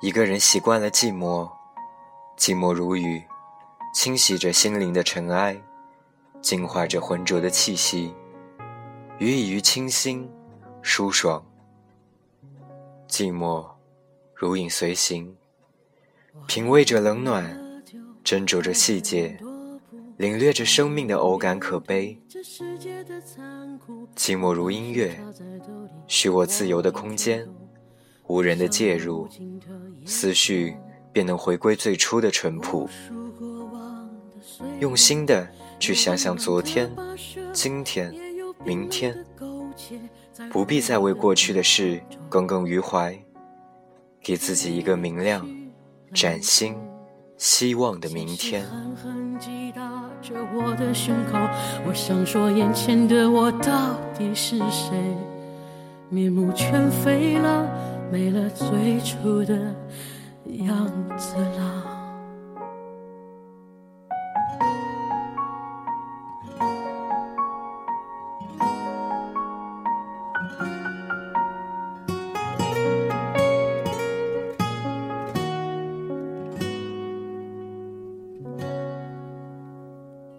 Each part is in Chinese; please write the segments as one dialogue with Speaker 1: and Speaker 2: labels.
Speaker 1: 一个人习惯了寂寞，寂寞如雨，清洗着心灵的尘埃，净化着浑浊的气息，予以于清新、舒爽。寂寞如影随形，品味着冷暖，斟酌着细节，领略着生命的偶感可悲。寂寞如音乐，许我自由的空间。无人的介入，思绪便能回归最初的淳朴。用心的去想想昨天、今天、明天，不必再为过去的事耿耿于怀，给自己一个明亮、崭新、希望的明天。
Speaker 2: 面目全非了。没了最初的样子了。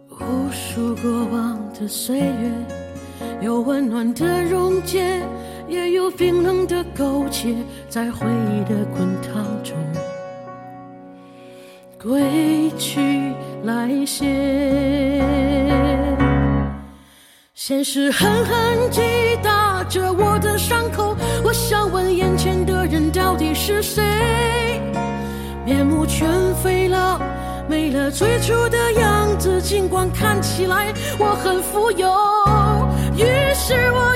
Speaker 2: 无数过往的岁月，有温暖的溶解。也有冰冷的勾结，在回忆的滚烫中归去来兮。现实狠狠击打着我的伤口，我想问眼前的人到底是谁？面目全非了，没了最初的样子，尽管看起来我很富有。于是我，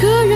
Speaker 2: 个人